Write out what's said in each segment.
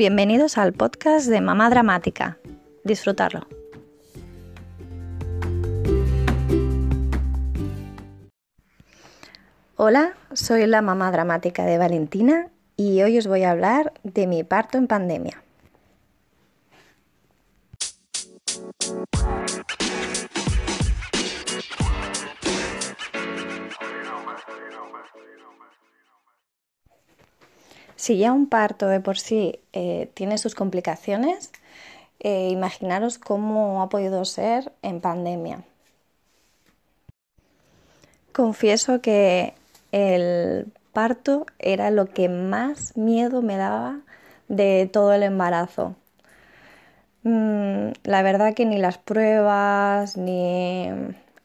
Bienvenidos al podcast de Mamá Dramática. Disfrutarlo. Hola, soy la mamá dramática de Valentina y hoy os voy a hablar de mi parto en pandemia. Si ya un parto de por sí eh, tiene sus complicaciones, eh, imaginaros cómo ha podido ser en pandemia. Confieso que el parto era lo que más miedo me daba de todo el embarazo. Mm, la verdad que ni las pruebas, ni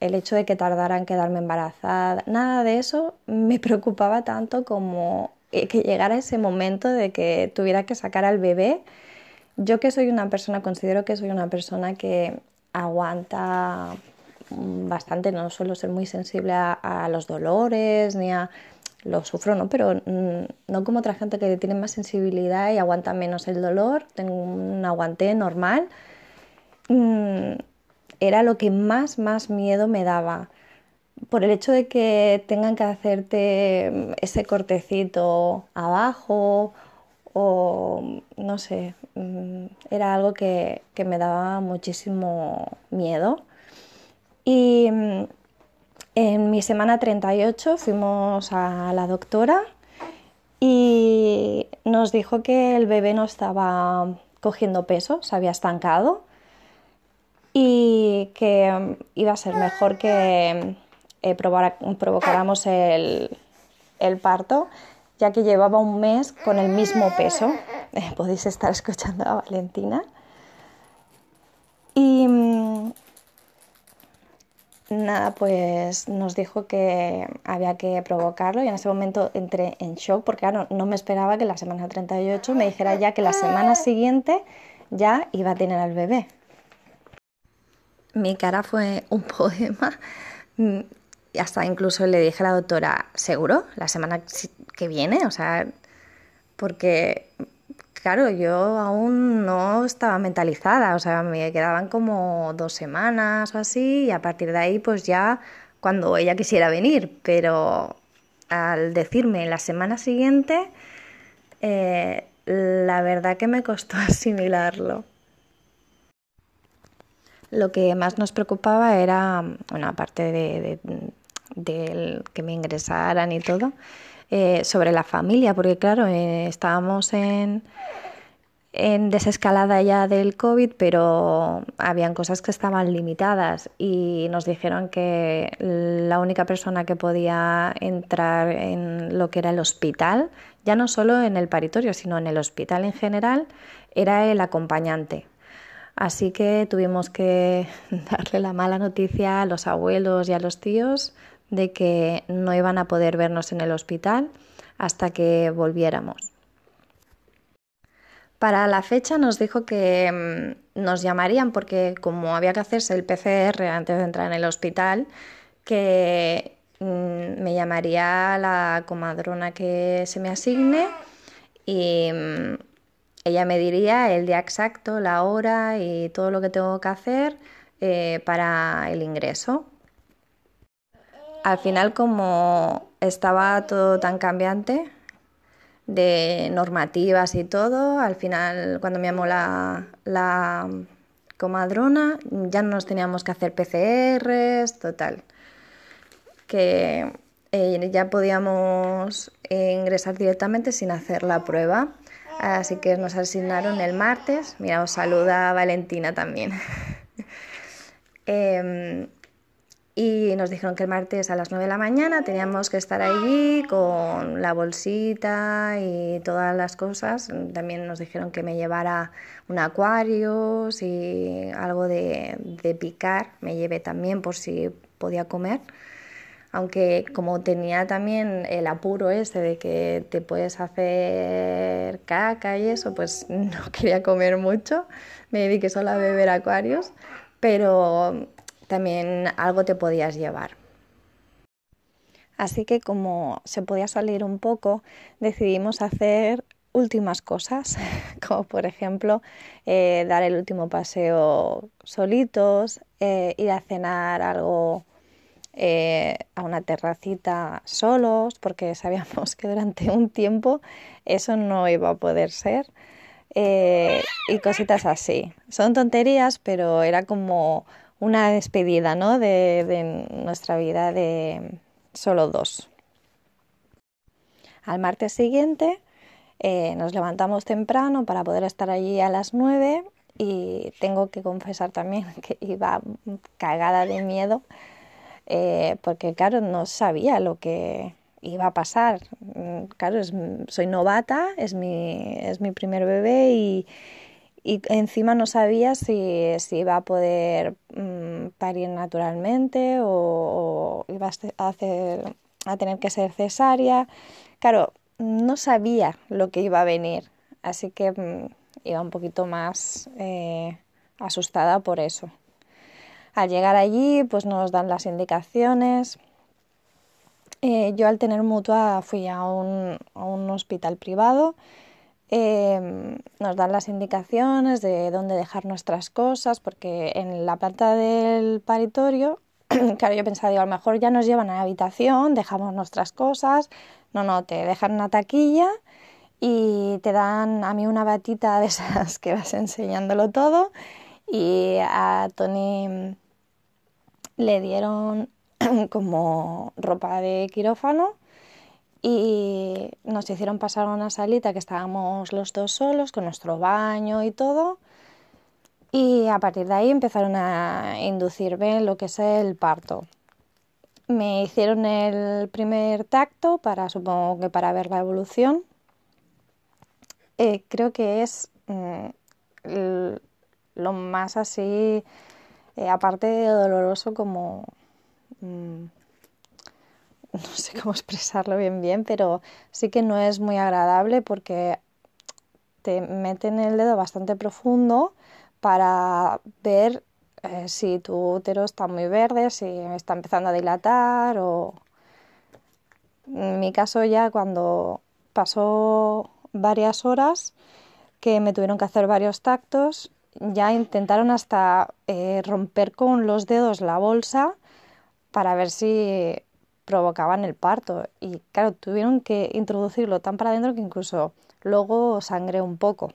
el hecho de que tardara en quedarme embarazada, nada de eso me preocupaba tanto como que llegara ese momento de que tuviera que sacar al bebé. Yo que soy una persona, considero que soy una persona que aguanta bastante, no suelo ser muy sensible a, los dolores ni a... Lo sufro, ¿no? Pero mm, no como otra gente que tiene más sensibilidad y aguanta menos el dolor. Tengo un aguante normal. Mm, era lo que más, más miedo me daba por el hecho de que tengan que hacerte mm, ese cortecito abajo o no sé, mm, era algo que, me daba muchísimo miedo. Y mm, en mi semana 38 fuimos a la doctora y nos dijo que el bebé no estaba cogiendo peso, se había estancado y que iba a ser mejor que eh, provocáramos el, parto, ya que llevaba un mes con el mismo peso. Eh, podéis estar escuchando a Valentina. Y mm, nada, pues nos dijo que había que provocarlo y en ese momento entré en shock porque no me esperaba que la semana 38 me dijera ya que la semana siguiente ya iba a tener al bebé. Mi cara fue un poema hasta incluso le dije a la doctora, ¿seguro? La semana que viene, o sea, porque, claro, yo aún no estaba mentalizada, o sea, me quedaban como dos semanas o así, y a partir de ahí, pues ya cuando ella quisiera venir, pero al decirme la semana siguiente, eh, la verdad que me costó asimilarlo. Lo que más nos preocupaba era, bueno, aparte de, del que me ingresaran y todo, eh, sobre la familia, porque claro, eh, estábamos en, en desescalada ya del COVID, pero habían cosas que estaban limitadas y nos dijeron que la única persona que podía entrar en lo que era el hospital, ya no solo en el paritorio, sino en el hospital en general, era el acompañante. Así que tuvimos que darle la mala noticia a los abuelos y a los tíos de que no iban a poder vernos en el hospital hasta que volviéramos. Para la fecha nos dijo que mm, nos llamarían porque como había que hacerse el PCR antes de entrar en el hospital, que mm, me llamaría la comadrona que se me asigne y mm, ella me diría el día exacto, la hora y todo lo que tengo que hacer eh, para el ingreso al final como estaba todo tan cambiante de normativas y todo, al final cuando me llamó la, comadrona ya no nos teníamos que hacer PCRs, total, que eh, ya podíamos ingresar directamente sin hacer la prueba. Así que nos asignaron el martes. Mira, os saluda Valentina también. Em, y nos dijeron que el martes a las 9 de la mañana teníamos que estar allí con la bolsita y todas las cosas. También nos dijeron que me llevara un acuario y algo de, de picar, me llevé también por si podía comer. Aunque como tenía también el apuro ese de que te puedes hacer caca y eso, pues no quería comer mucho. Me dediqué solo a beber acuarios, pero también algo te podías llevar. Así que como se podía salir un poco, decidimos hacer últimas cosas, como por ejemplo eh, dar el último paseo solitos, eh, ir a cenar algo eh, a una terracita solos, porque sabíamos que durante un tiempo eso no iba a poder ser. y cositas así. Son tonterías, pero era como una despedida ¿no? de, de nuestra vida de solo dos. Al martes siguiente eh, nos levantamos temprano para poder estar allí a las 9 y tengo que confesar también que iba cagada de miedo eh, porque claro no sabía lo que iba a pasar. Mm, claro, soy novata, es mi, es mi primer bebé y, encima no sabía si, iba a poder mm, parir naturalmente o, iba a, a tener que ser cesárea. Claro, no sabía lo que iba a venir, así que mm, iba un poquito más eh, asustada por eso. Al llegar allí, pues nos dan las indicaciones. Eh, yo al tener mutua fui a un, hospital privado. Em, nos dan las indicaciones de dónde dejar nuestras cosas, porque en la planta del paritorio, claro, yo pensaba, digo, a lo mejor ya nos llevan a la habitación, dejamos nuestras cosas, no, no, te dejan una taquilla y te dan a mí una batita de esas que vas enseñándolo todo. Y a Tony le dieron como ropa de quirófano y nos hicieron pasar una salita que estábamos los dos solos con nuestro baño y todo y a partir de ahí empezaron a inducirme lo que es el parto. Me hicieron el primer tacto para, supongo que para ver la evolución. Eh, creo que es mm, lo más así, eh, aparte de doloroso, como... Mm, no sé cómo expresarlo bien bien, pero sí que no es muy agradable porque te meten el dedo bastante profundo para ver eh, si tu útero está muy verde, si está empezando a dilatar o... En mi caso ya cuando pasó varias horas que me tuvieron que hacer varios tactos, ya intentaron hasta eh, romper con los dedos la bolsa para ver si provocaban el parto. Y claro, tuvieron que introducirlo tan para adentro que incluso luego sangré un poco.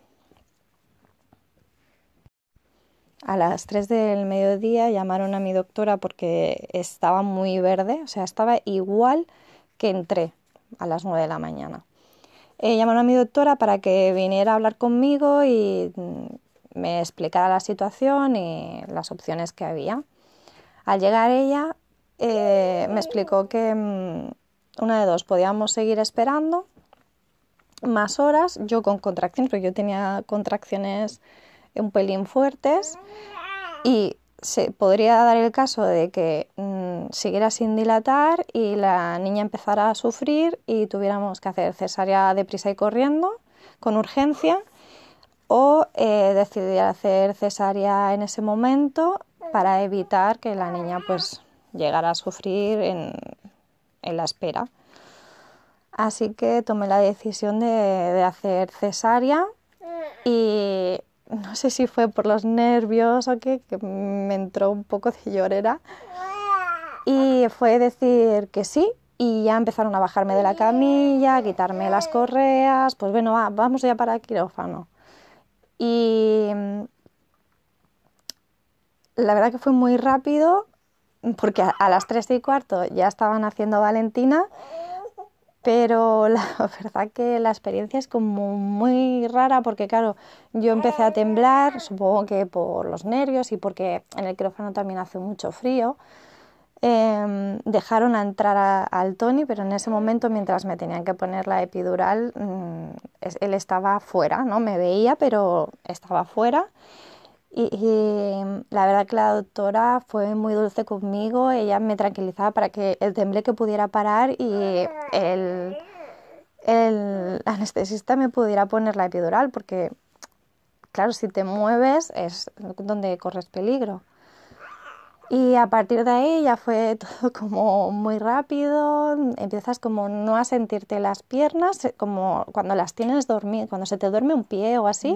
A las 3 del mediodía llamaron a mi doctora porque estaba muy verde, o sea, estaba igual que entré a las 9 de la mañana. Eh, llamaron a mi doctora para que viniera a hablar conmigo y mm, me explicara la situación y las opciones que había. Al llegar ella, eh, me explicó que mm, una de dos, podíamos seguir esperando más horas, yo con contracciones, porque yo tenía contracciones un pelín fuertes y se podría dar el caso de que mm, siguiera sin dilatar y la niña empezara a sufrir y tuviéramos que hacer cesárea deprisa y corriendo con urgencia o eh, decidir hacer cesárea en ese momento para evitar que la niña pues llegara a sufrir en, en la espera. Así que tomé la decisión de, de hacer cesárea y no sé si fue por los nervios o qué, que me entró un poco de llorera. Y fue decir que sí, y ya empezaron a bajarme de la camilla, a quitarme las correas, pues bueno, vamos ya para quirófano. Y mm, la verdad que fue muy rápido, porque a, las tres y cuarto ya estaban haciendo Valentina pero la verdad que la experiencia es como muy rara porque claro, yo empecé a temblar, supongo que por los nervios y porque en el quirófano también hace mucho frío. Em, dejaron a entrar al Tony, pero en ese momento, mientras me tenían que poner la epidural, mm, él estaba fuera, ¿no? Me veía, pero estaba fuera. Y, la verdad que la doctora fue muy dulce conmigo, ella me tranquilizaba para que el tembleque pudiera parar y el, el anestesista me pudiera poner la epidural, porque claro, si te mueves es donde corres peligro. Y a partir de ahí ya fue todo como muy rápido, empiezas como no a sentirte las piernas, eh, como cuando las tienes dormir, cuando se te duerme un pie o así,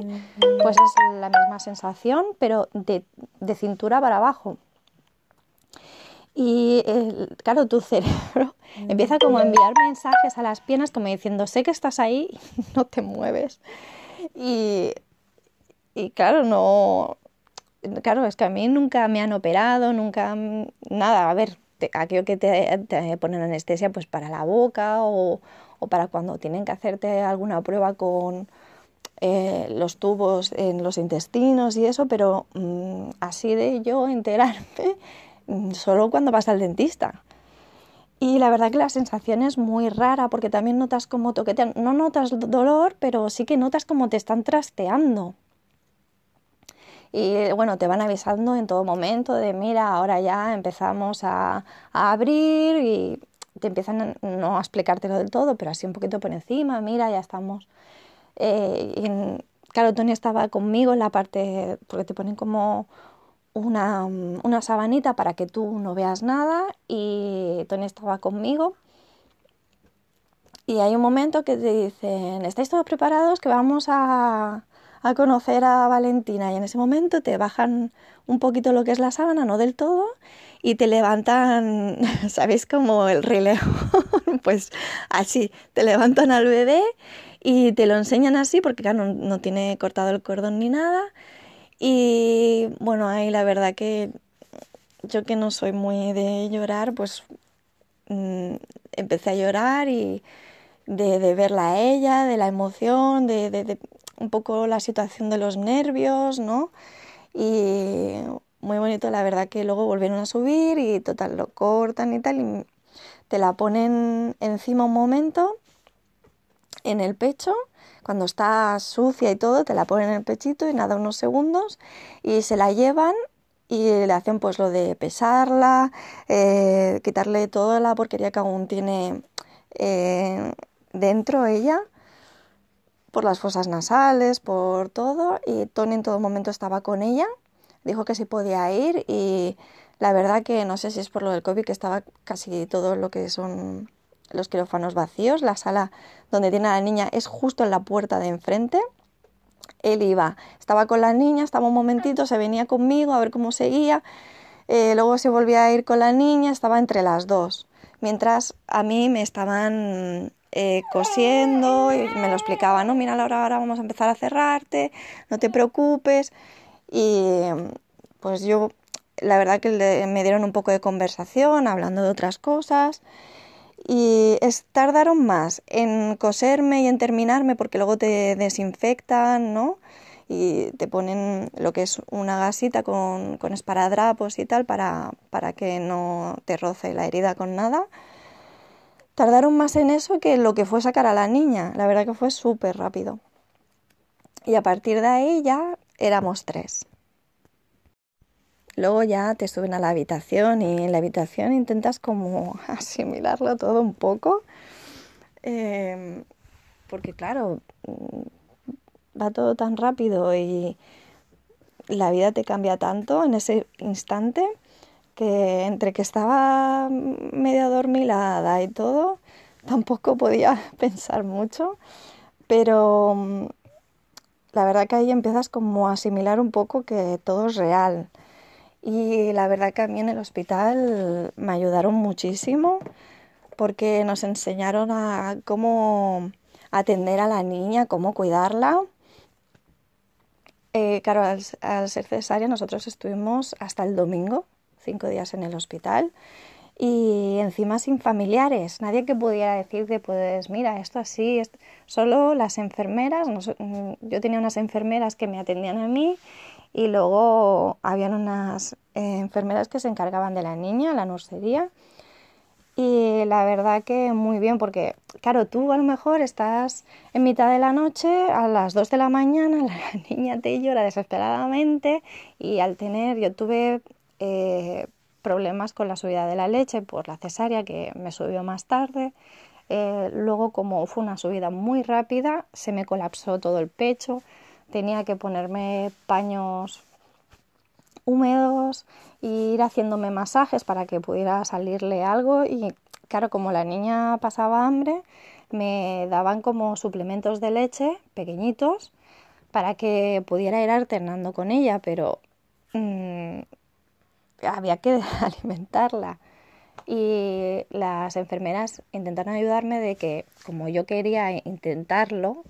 pues es la misma sensación, pero de, de cintura para abajo. Y claro, tu cerebro empieza como a enviar mensajes a las piernas como diciendo, sé que estás ahí, no te mueves. Y, y claro, no, claro, es que a mí nunca me han operado, nunca nada. A ver, aquello que te, ponen anestesia pues para la boca o, para cuando tienen que hacerte alguna prueba con eh, los tubos en los intestinos y eso, pero mm, así de yo enterarme mm, solo cuando vas al dentista. Y la verdad que la sensación es muy rara porque también notas como toquetean, no notas dolor, pero sí que notas como te están trasteando y bueno, te van avisando en todo momento de mira, ahora ya empezamos a, abrir y te empiezan no a explicártelo del todo, pero así un poquito por encima, mira, ya estamos. Eh, claro, Tony estaba conmigo en la parte, porque te ponen como una, una sabanita para que tú no veas nada y Tony estaba conmigo. Y hay un momento que te dicen, ¿estáis todos preparados? Que vamos a, a conocer a Valentina y en ese momento te bajan un poquito lo que es la sábana, no del todo, y te levantan, ¿sabéis? Como el relevo, pues así, te levantan al bebé y te lo enseñan así porque claro, no, tiene cortado el cordón ni nada. Y bueno, ahí la verdad que yo que no soy muy de llorar, pues mm, empecé a llorar y de, verla a ella, de la emoción, de, de, un poco la situación de los nervios, ¿no? Y muy bonito, la verdad que luego volvieron a subir y total, lo cortan y tal, y te la ponen encima un momento en el pecho, cuando está sucia y todo, te la ponen en el pechito y nada, unos segundos, y se la llevan y le hacen pues lo de pesarla, eh, quitarle toda la porquería que aún tiene eh, dentro ella por las fosas nasales, por todo, y Tony en todo momento estaba con ella, dijo que sí podía ir y la verdad que no sé si es por lo del COVID que estaba casi todo lo que son los quirófanos vacíos, la sala donde tiene a la niña es justo en la puerta de enfrente. Él iba, estaba con la niña, estaba un momentito, se venía conmigo a ver cómo seguía, eh, luego se volvía a ir con la niña, estaba entre las dos, mientras a mí me estaban eh, cosiendo y me lo explicaba, no, mira Laura, ahora vamos a empezar a cerrarte, no te preocupes. Y pues yo, la verdad que me dieron un poco de conversación, hablando de otras cosas. Y es, tardaron más en coserme y en terminarme porque luego te desinfectan, ¿no? Y te ponen lo que es una gasita con, con esparadrapos y tal para, para que no te roce la herida con nada tardaron más en eso que en lo que fue sacar a la niña. La verdad que fue súper rápido. Y a partir de ahí ya éramos tres. Luego ya te suben a la habitación y en la habitación intentas como asimilarlo todo un poco. Em, porque claro, mm, va todo tan rápido y la vida te cambia tanto en ese instante que entre que estaba medio adormilada y todo, tampoco podía pensar mucho, pero mm, la verdad que ahí empiezas como a asimilar un poco que todo es real. Y la verdad que a mí en el hospital me ayudaron muchísimo porque nos enseñaron a cómo atender a la niña, cómo cuidarla. Eh, claro, al ser cesárea nosotros estuvimos hasta el domingo cinco días en el hospital. Y encima sin familiares, nadie que pudiera decirte, pues mira, esto así, solo las enfermeras, mm, yo tenía unas enfermeras que me atendían a mí y luego habían unas eh, enfermeras que se encargaban de la niña, la nursería. Y la verdad que muy bien, porque claro, tú a lo mejor estás en mitad de la noche, a las 2 de la mañana, la niña te llora desesperadamente y al tener, yo tuve eh, problemas con la subida de la leche por la cesárea que me subió más tarde. Eh, luego, como fue una subida muy rápida, se me colapsó todo el pecho. Tenía que ponerme paños húmedos, ir haciéndome masajes para que pudiera salirle algo y claro, como la niña pasaba hambre, me daban como suplementos de leche pequeñitos para que pudiera ir alternando con ella, pero mm, había que alimentarla. Y las enfermeras intentaron ayudarme de que, como yo quería intentarlo,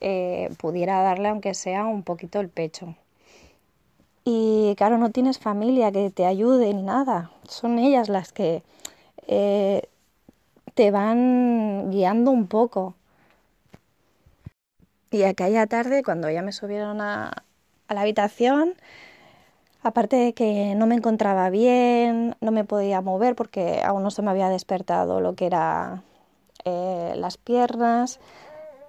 eh, pudiera darle aunque sea un poquito el pecho. Y claro, no tienes familia que te ayude ni nada. Son ellas las que eh, te van guiando un poco. Y aquella tarde, cuando ya me subieron a, la habitación, aparte de que no me encontraba bien, no me podía mover porque aún no se me había despertado lo que era eh, las piernas,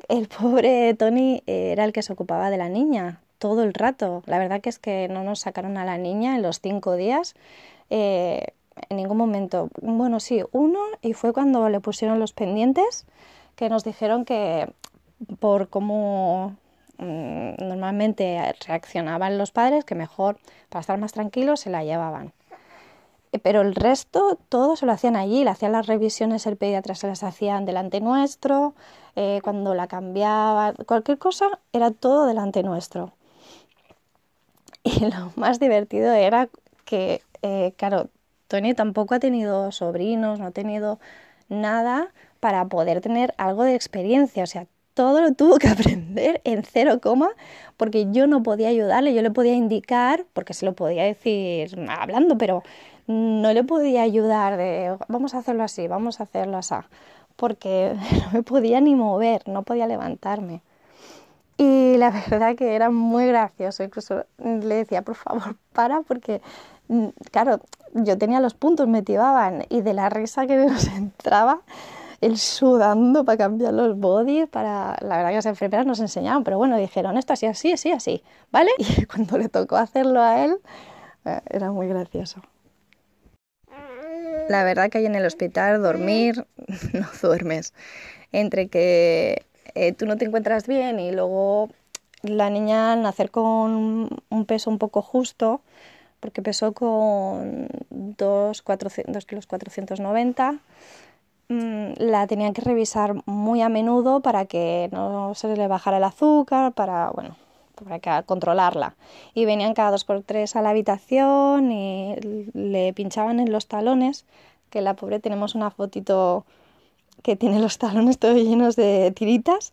el pobre Tony era el que se ocupaba de la niña todo el rato. La verdad es que no nos sacaron a la niña en los cinco días. Eh, en ningún momento. Bueno, sí, uno, y fue cuando le pusieron los pendientes, que nos dijeron que por cómo mm, normalmente reaccionaban los padres, que mejor, para estar más tranquilos, se la llevaban. Eh, pero el resto, todo se lo hacían allí, le hacían las revisiones, el pediatra se las hacían delante nuestro, eh, cuando la cambiaba, cualquier cosa, era todo delante nuestro. Y lo más divertido era que, eh, claro, Tony tampoco ha tenido sobrinos, no ha tenido nada para poder tener algo de experiencia. O sea, todo lo tuvo que aprender en cero coma porque yo no podía ayudarle, yo le podía indicar, porque se lo podía decir hablando, pero no le podía ayudar de vamos a hacerlo así, vamos a hacerlo así, porque no me podía ni mover, no podía levantarme. Y la verdad que era muy gracioso, incluso le decía, por favor, para, porque, mm, claro, yo tenía los puntos, me tibaban, y de la risa que nos entraba, el sudando para cambiar los bodies, para, la verdad que las enfermeras nos enseñaban, pero bueno, dijeron, esto así, así, así, así, ¿vale? Y cuando le tocó hacerlo a él, eh, era muy gracioso. La verdad que ahí en el hospital dormir no duermes. Entre que eh, tú no te encuentras bien y luego la niña al nacer con un peso un poco justo, porque pesó con 2, kilos 490, mm, la tenían que revisar muy a menudo para que no se le bajara el azúcar, para, bueno, para controlarla. Y venían cada dos por tres a la habitación y le pinchaban en los talones, que la pobre tenemos una fotito que tiene los talones todos llenos de tiritas,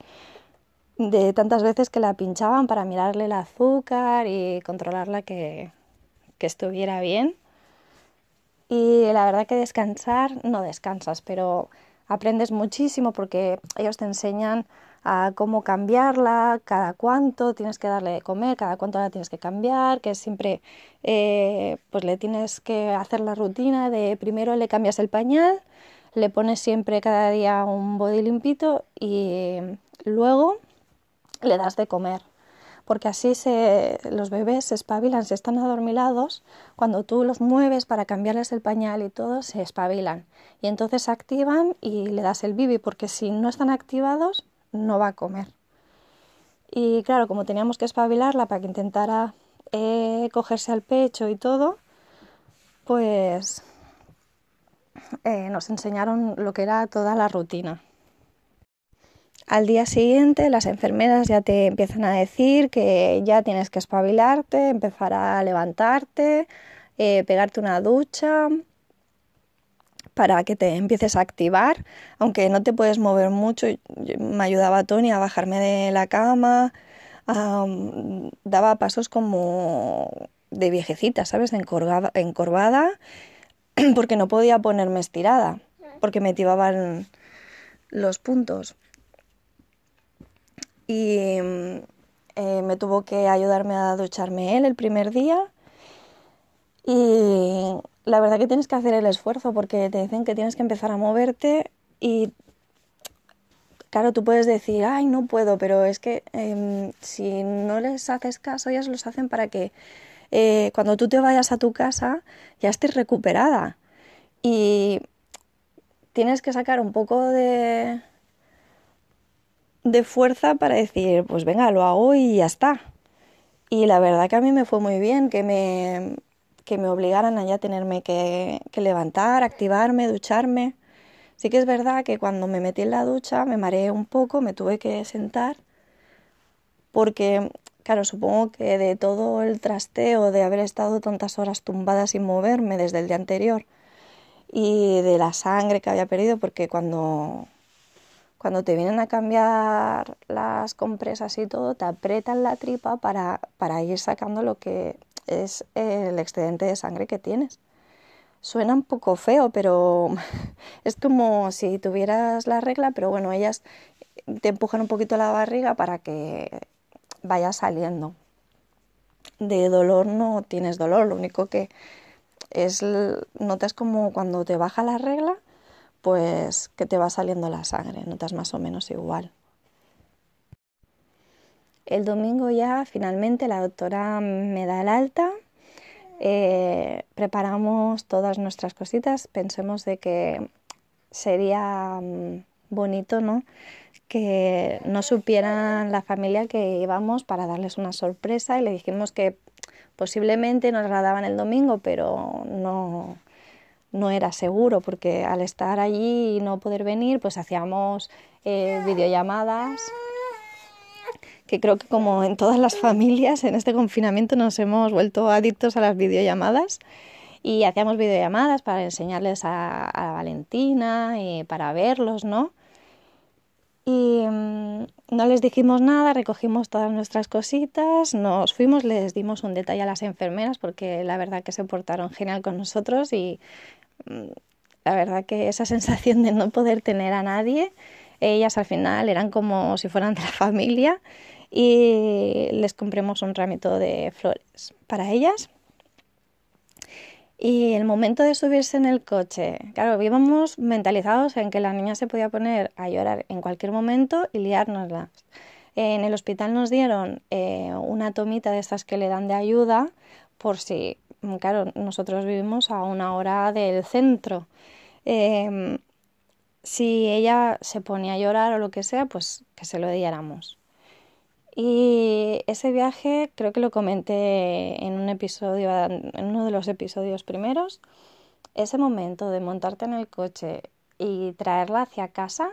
de tantas veces que la pinchaban para mirarle el azúcar y controlarla que, que estuviera bien. Y la verdad que descansar, no descansas, pero aprendes muchísimo porque ellos te enseñan a cómo cambiarla, cada cuánto tienes que darle de comer, cada cuánto la tienes que cambiar, que siempre eh, pues le tienes que hacer la rutina de primero le cambias el pañal, le pones siempre cada día un body limpito y luego le das de comer. Porque así se, los bebés se espabilan, se están adormilados, cuando tú los mueves para cambiarles el pañal y todo, se espabilan. Y entonces activan y le das el bibi, porque si no están activados, no va a comer. Y claro, como teníamos que espabilarla para que intentara eh, cogerse al pecho y todo, pues eh, nos enseñaron lo que era toda la rutina. Al día siguiente las enfermeras ya te empiezan a decir que ya tienes que espabilarte, empezar a levantarte, eh, pegarte una ducha para que te empieces a activar, aunque no te puedes mover mucho. Me ayudaba Tony a bajarme de la cama, daba pasos como de viejecita, ¿sabes? Encorvada, encorvada porque no podía ponerme estirada, porque me tibaban los puntos. Y eh, me tuvo que ayudarme a ducharme él el primer día. Y la verdad que tienes que hacer el esfuerzo porque te dicen que tienes que empezar a moverte y claro, tú puedes decir, ay, no puedo, pero es que em, si no les haces caso, ellas los hacen para que eh, cuando tú te vayas a tu casa ya estés recuperada. Y tienes que sacar un poco de, de fuerza para decir, pues venga, lo hago y ya está. Y la verdad que a mí me fue muy bien, que me, que me obligaran a ya tenerme que, levantar, activarme, ducharme. Sí que es verdad que cuando me metí en la ducha me mareé un poco, me tuve que sentar, porque, claro, supongo que de todo el trasteo de haber estado tantas horas tumbada sin moverme desde el día anterior y de la sangre que había perdido, porque cuando, cuando te vienen a cambiar las compresas y todo, te apretan la tripa para, para ir sacando lo que es el excedente de sangre que tienes. Suena un poco feo, pero es como si tuvieras la regla, pero bueno, ellas te empujan un poquito la barriga para que vaya saliendo. De dolor no tienes dolor, lo único que es notas como cuando te baja la regla, pues que te va saliendo la sangre, notas más o menos igual. El domingo ya finalmente la doctora me da el alta eh, preparamos todas nuestras cositas, pensemos de que sería mm, bonito, ¿no? Que no supieran la familia que íbamos para darles una sorpresa y le dijimos que posiblemente nos la daban el domingo, pero no, no era seguro porque al estar allí y no poder venir, pues hacíamos eh, videollamadas que creo que como en todas las familias en este confinamiento nos hemos vuelto adictos a las videollamadas y hacíamos videollamadas para enseñarles a, Valentina y para verlos, ¿no? Y mm, no les dijimos nada, recogimos todas nuestras cositas, nos fuimos, les dimos un detalle a las enfermeras porque la verdad que se portaron genial con nosotros y la verdad que esa sensación de no poder tener a nadie, ellas al final eran como si fueran de la familia y les compremos un ramito de flores para ellas. Y el momento de subirse en el coche, claro, íbamos mentalizados en que la niña se podía poner a llorar en cualquier momento y liárnoslas. En el hospital nos dieron eh, una tomita de estas que le dan de ayuda por si, claro, nosotros vivimos a una hora del centro. Em, si ella se ponía a llorar o lo que sea, pues que se lo diéramos. Y ese viaje creo que lo comenté en un episodio, en uno de los episodios primeros. Ese momento de montarte en el coche y traerla hacia casa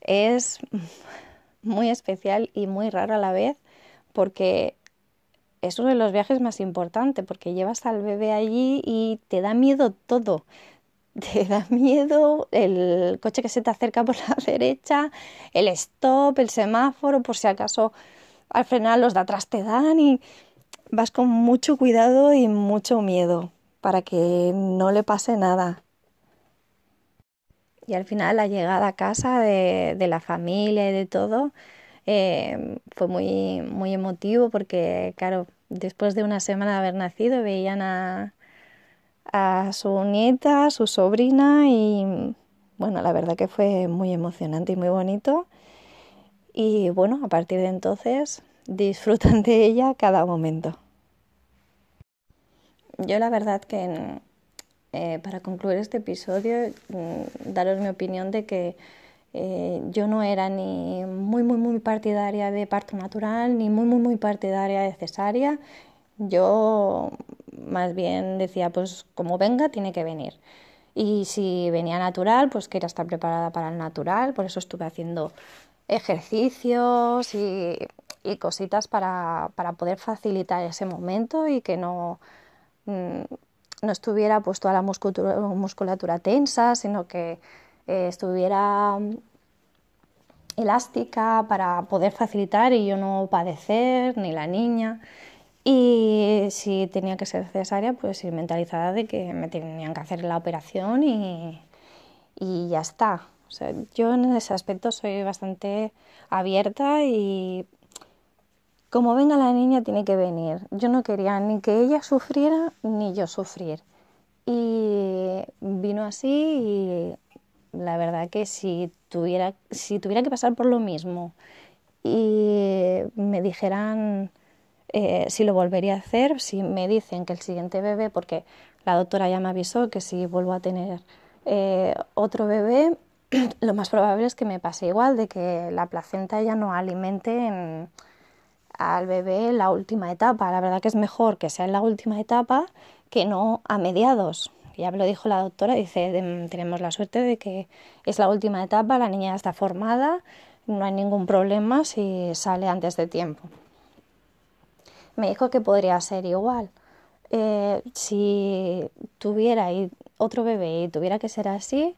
es muy especial y muy raro a la vez porque es uno de los viajes más importantes porque llevas al bebé allí y te da miedo todo. Te da miedo el coche que se te acerca por la derecha, el stop, el semáforo, por si acaso al frenar los de atrás te dan y vas con mucho cuidado y mucho miedo para que no le pase nada. Y al final la llegada a casa de, la familia y de todo eh, fue muy, muy emotivo porque, claro, después de una semana de haber nacido veían a, su nieta, a su sobrina y bueno, la verdad que fue muy emocionante y muy bonito. Y bueno, a partir de entonces disfrutan de ella cada momento. Yo la verdad que eh, para concluir este episodio, mm, daros mi opinión de que eh, yo no era ni muy, muy, muy partidaria de parto natural, ni muy, muy, muy partidaria de cesárea. Yo más bien decía, pues como venga, tiene que venir. Y si venía natural, pues quería estar preparada para el natural, por eso estuve haciendo ejercicios y, cositas para, poder facilitar ese momento y que no, mm, no estuviera pues toda la musculatura, musculatura tensa, sino que eh, estuviera elástica para poder facilitar y yo no padecer, ni la niña. Y si tenía que ser cesárea, pues ir mentalizada de que me tenían que hacer la operación y, y ya está. O sea, yo en ese aspecto soy bastante abierta y como venga la niña tiene que venir. Yo no quería ni que ella sufriera ni yo sufrir. Y vino así y la verdad que si tuviera, si tuviera que pasar por lo mismo y me dijeran eh, si lo volvería a hacer, si me dicen que el siguiente bebé, porque la doctora ya me avisó que si vuelvo a tener eh, otro bebé, lo más probable es que me pase igual, de que la placenta ya no alimente al bebé en la última etapa. La verdad que es mejor que sea en la última etapa que no a mediados. Ya lo dijo la doctora, dice, tenemos la suerte de que es la última etapa, la niña está formada, no hay ningún problema si sale antes de tiempo. Me dijo que podría ser igual. Eh, si tuviera otro bebé y tuviera que ser así,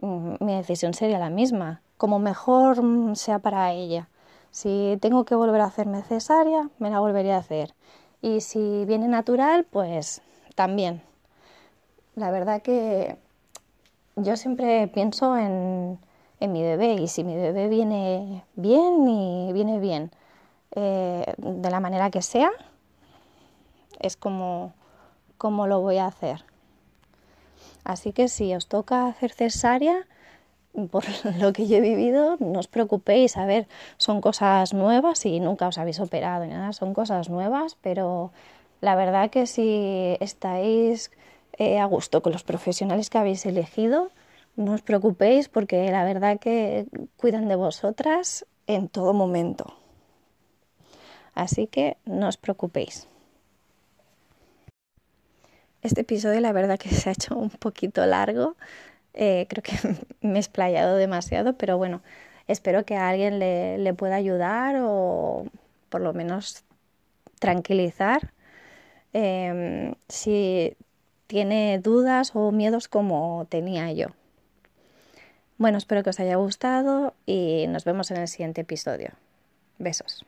mm, mi decisión sería la misma, como mejor mm, sea para ella. Si tengo que volver a hacerme cesárea, me la volvería a hacer. Y si viene natural, pues también. La verdad que yo siempre pienso en, mi bebé y si mi bebé viene bien y viene bien eh, de la manera que sea, es como, como lo voy a hacer. Así que si os toca hacer cesárea, por lo que yo he vivido, no os preocupéis, a ver, son cosas nuevas y nunca os habéis operado ni nada, son cosas nuevas, pero la verdad que si estáis eh, a gusto con los profesionales que habéis elegido, no os preocupéis porque la verdad que cuidan de vosotras en todo momento. Así que no os preocupéis. Este episodio la verdad que se ha hecho un poquito largo. Eh, creo que me he explayado demasiado, pero bueno, espero que a alguien le, pueda ayudar o por lo menos tranquilizar em, si tiene dudas o miedos como tenía yo. Bueno, espero que os haya gustado y nos vemos en el siguiente episodio. Besos.